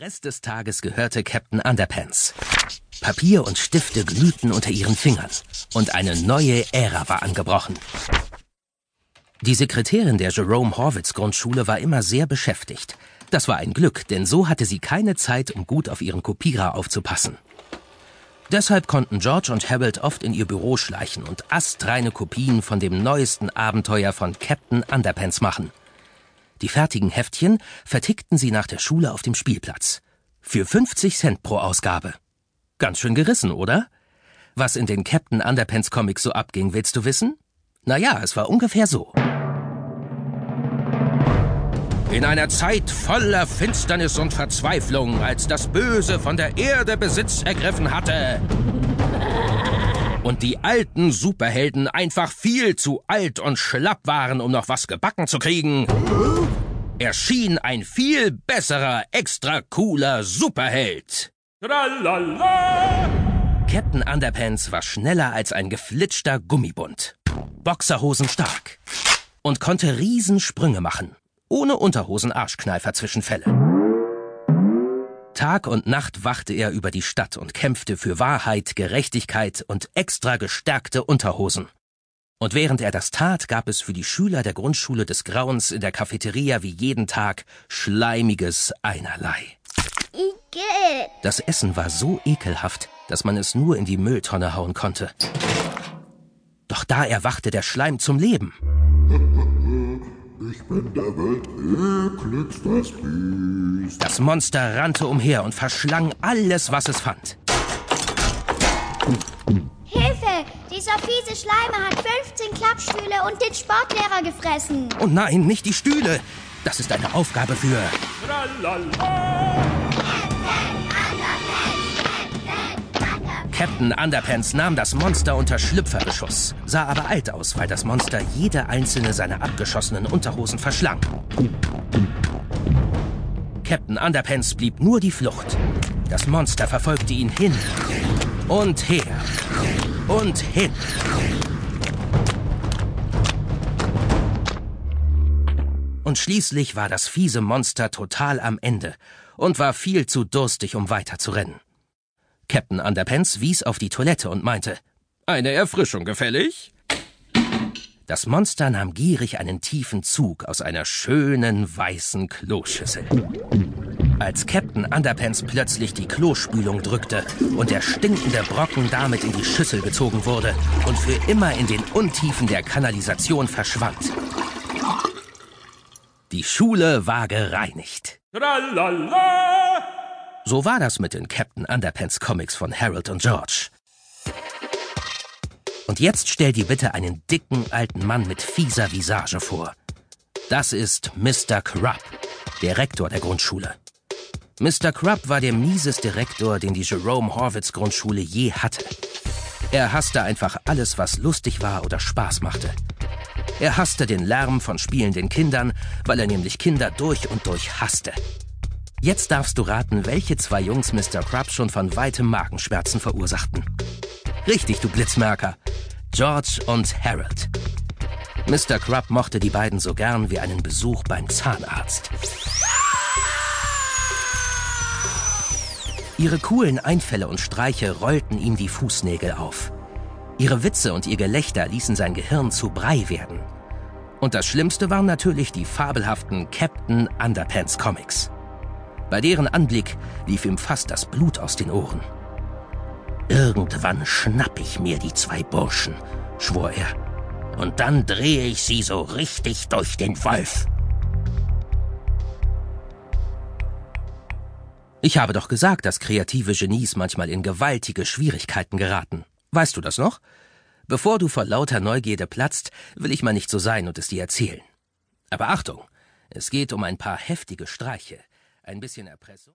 Der Rest des Tages gehörte Captain Underpants. Papier und Stifte glühten unter ihren Fingern und eine neue Ära war angebrochen. Die Sekretärin der Jerome Horwitz Grundschule war immer sehr beschäftigt. Das war ein Glück, denn so hatte sie keine Zeit, um gut auf ihren Kopierer aufzupassen. Deshalb konnten George und Harold oft in ihr Büro schleichen und astreine Kopien von dem neuesten Abenteuer von Captain Underpants machen. Die fertigen Heftchen vertickten sie nach der Schule auf dem Spielplatz. Für 50 Cent pro Ausgabe. Ganz schön gerissen, oder? Was in den Captain Underpants Comics so abging, willst du wissen? Naja, es war ungefähr so. In einer Zeit voller Finsternis und Verzweiflung, als das Böse von der Erde Besitz ergriffen hatte. Und die alten Superhelden einfach viel zu alt und schlapp waren, um noch was gebacken zu kriegen, erschien ein viel besserer, extra cooler Superheld. Tralala! Captain Underpants war schneller als ein geflitschter Gummibund. Boxerhosen stark. Und konnte Riesensprünge machen ohne Unterhosen-Arschkneifer Zwischenfälle. Tag und Nacht wachte er über die Stadt und kämpfte für Wahrheit, Gerechtigkeit und extra gestärkte Unterhosen. Und während er das tat, gab es für die Schüler der Grundschule des Grauens in der Cafeteria wie jeden Tag schleimiges Einerlei. Das Essen war so ekelhaft, dass man es nur in die Mülltonne hauen konnte. Doch da erwachte der Schleim zum Leben. Bin der Welt ekligstes Biest. Das Monster rannte umher und verschlang alles, was es fand. Hilfe! Dieser fiese Schleimer hat 15 Klappstühle und den Sportlehrer gefressen. Oh nein, nicht die Stühle. Das ist eine Aufgabe für... Tralala. Captain Underpants nahm das Monster unter Schlüpferbeschuss, sah aber alt aus, weil das Monster jede einzelne seiner abgeschossenen Unterhosen verschlang. Captain Underpants blieb nur die Flucht. Das Monster verfolgte ihn hin und her und hin. Und schließlich war das fiese Monster total am Ende und war viel zu durstig, um weiter zu rennen. Captain Underpants wies auf die Toilette und meinte, eine Erfrischung gefällig? Das Monster nahm gierig einen tiefen Zug aus einer schönen weißen Kloschüssel. Als Captain Underpants plötzlich die Klospülung drückte und der stinkende Brocken damit in die Schüssel gezogen wurde und für immer in den Untiefen der Kanalisation verschwand. Die Schule war gereinigt. Tralala! So war das mit den Captain Underpants Comics von Harold und George. Und jetzt stell dir bitte einen dicken alten Mann mit fieser Visage vor. Das ist Mr. Krupp, der Rektor der Grundschule. Mr. Krupp war der mieseste Rektor, den die Jerome Horwitz Grundschule je hatte. Er hasste einfach alles, was lustig war oder Spaß machte. Er hasste den Lärm von spielenden Kindern, weil er nämlich Kinder durch und durch hasste. Jetzt darfst du raten, welche zwei Jungs Mr. Krupp schon von weitem Magenschmerzen verursachten. Richtig, du Blitzmerker. George und Harold. Mr. Krupp mochte die beiden so gern wie einen Besuch beim Zahnarzt. Ihre coolen Einfälle und Streiche rollten ihm die Fußnägel auf. Ihre Witze und ihr Gelächter ließen sein Gehirn zu Brei werden. Und das Schlimmste waren natürlich die fabelhaften Captain Underpants Comics. Bei deren Anblick lief ihm fast das Blut aus den Ohren. Irgendwann schnapp ich mir die zwei Burschen, schwor er. Und dann drehe ich sie so richtig durch den Wolf. Ich habe doch gesagt, dass kreative Genies manchmal in gewaltige Schwierigkeiten geraten. Weißt du das noch? Bevor du vor lauter Neugierde platzt, will ich mal nicht so sein und es dir erzählen. Aber Achtung, es geht um ein paar heftige Streiche, ein bisschen Erpressung?